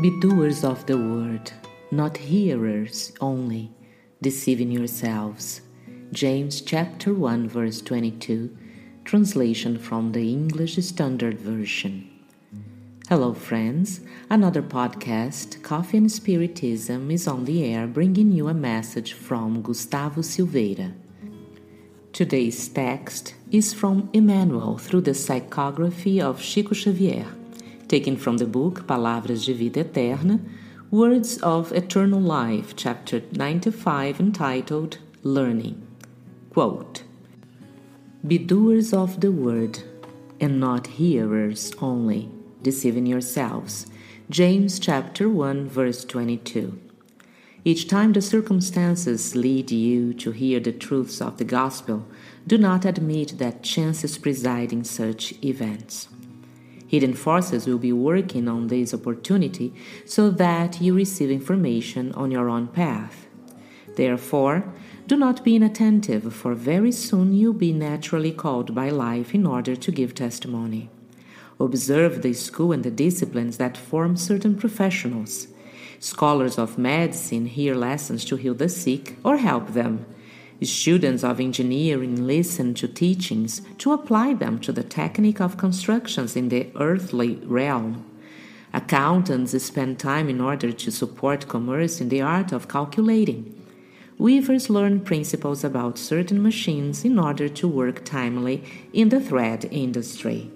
Be doers of the word, not hearers only, deceiving yourselves. James chapter 1 verse 22, translation from the English Standard Version. Hello friends, another podcast, Coffee and Spiritism is on the air bringing you a message from Gustavo Silveira. Today's text is from Emmanuel through the psychography of Chico Xavier taken from the book Palavras de Vida Eterna, Words of Eternal Life, chapter 95, entitled Learning. Quote Be doers of the word, and not hearers only, deceiving yourselves. James chapter 1, verse 22. Each time the circumstances lead you to hear the truths of the gospel, do not admit that chance is presiding such events. Hidden forces will be working on this opportunity so that you receive information on your own path. Therefore, do not be inattentive, for very soon you'll be naturally called by life in order to give testimony. Observe the school and the disciplines that form certain professionals. Scholars of medicine hear lessons to heal the sick or help them. Students of engineering listen to teachings to apply them to the technique of constructions in the earthly realm. Accountants spend time in order to support commerce in the art of calculating. Weavers learn principles about certain machines in order to work timely in the thread industry.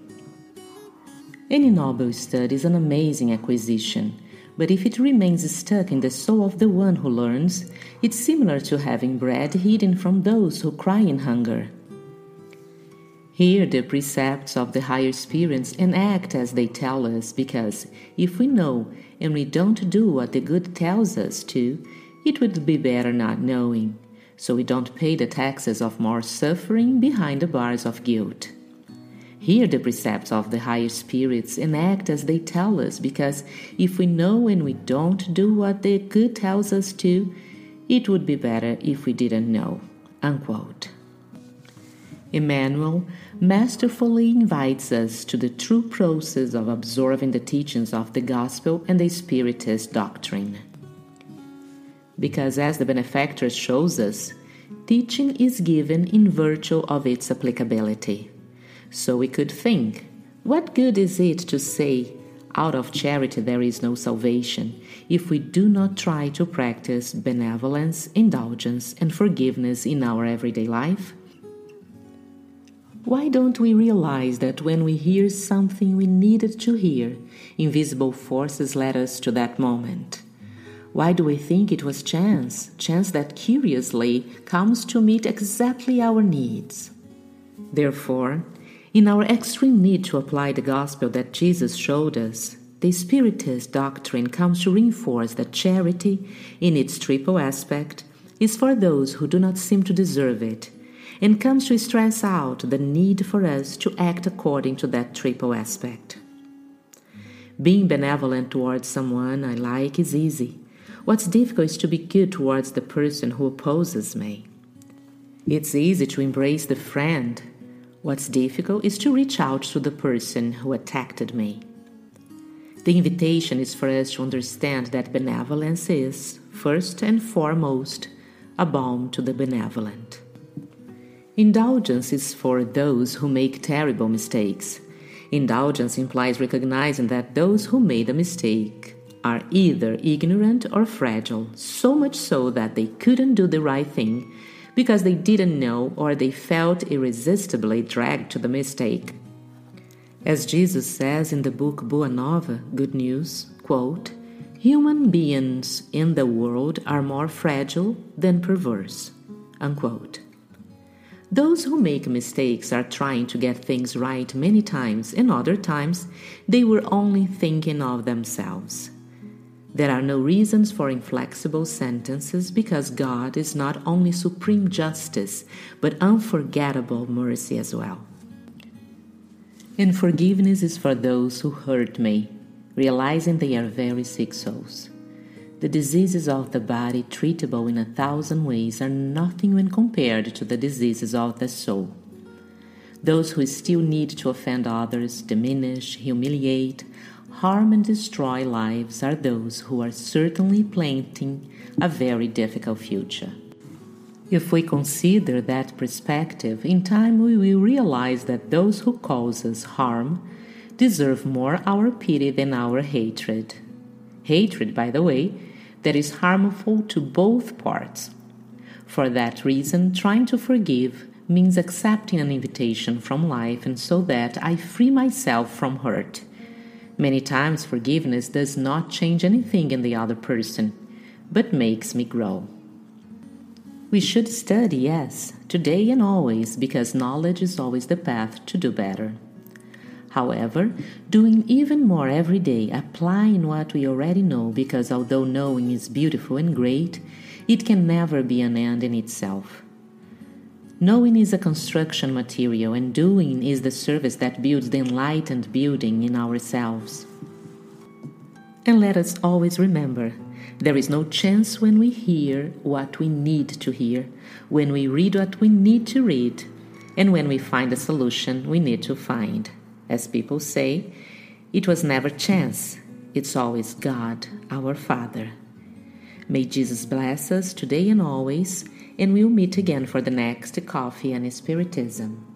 Any noble study is an amazing acquisition but if it remains stuck in the soul of the one who learns, it's similar to having bread hidden from those who cry in hunger. Hear the precepts of the higher spirits and act as they tell us, because if we know and we don't do what the good tells us to, it would be better not knowing, so we don't pay the taxes of more suffering behind the bars of guilt. Hear the precepts of the higher spirits and act as they tell us, because if we know and we don't do what the good tells us to, it would be better if we didn't know. Unquote. Emmanuel masterfully invites us to the true process of absorbing the teachings of the gospel and the Spiritist doctrine. Because, as the benefactor shows us, teaching is given in virtue of its applicability. So we could think, what good is it to say, out of charity there is no salvation, if we do not try to practice benevolence, indulgence, and forgiveness in our everyday life? Why don't we realize that when we hear something we needed to hear, invisible forces led us to that moment? Why do we think it was chance, chance that curiously comes to meet exactly our needs? Therefore, in our extreme need to apply the gospel that Jesus showed us, the Spiritist doctrine comes to reinforce that charity, in its triple aspect, is for those who do not seem to deserve it, and comes to stress out the need for us to act according to that triple aspect. Being benevolent towards someone I like is easy. What's difficult is to be good towards the person who opposes me. It's easy to embrace the friend What's difficult is to reach out to the person who attacked me. The invitation is for us to understand that benevolence is, first and foremost, a balm to the benevolent. Indulgence is for those who make terrible mistakes. Indulgence implies recognizing that those who made a mistake are either ignorant or fragile, so much so that they couldn't do the right thing because they didn't know or they felt irresistibly dragged to the mistake. As Jesus says in the book Boa Nova, Good News, quote, human beings in the world are more fragile than perverse. Unquote. Those who make mistakes are trying to get things right many times, and other times they were only thinking of themselves. There are no reasons for inflexible sentences because God is not only supreme justice, but unforgettable mercy as well. And forgiveness is for those who hurt me, realizing they are very sick souls. The diseases of the body, treatable in a thousand ways, are nothing when compared to the diseases of the soul. Those who still need to offend others, diminish, humiliate, harm and destroy lives are those who are certainly planting a very difficult future. If we consider that perspective, in time we will realize that those who cause us harm deserve more our pity than our hatred. Hatred, by the way, that is harmful to both parts. For that reason, trying to forgive means accepting an invitation from life and so that I free myself from hurt. Many times, forgiveness does not change anything in the other person, but makes me grow. We should study, yes, today and always, because knowledge is always the path to do better. However, doing even more every day, applying what we already know, because although knowing is beautiful and great, it can never be an end in itself. Knowing is a construction material, and doing is the service that builds the enlightened building in ourselves. And let us always remember there is no chance when we hear what we need to hear, when we read what we need to read, and when we find a solution we need to find. As people say, it was never chance, it's always God, our Father. May Jesus bless us today and always, and we'll meet again for the next Coffee and Spiritism.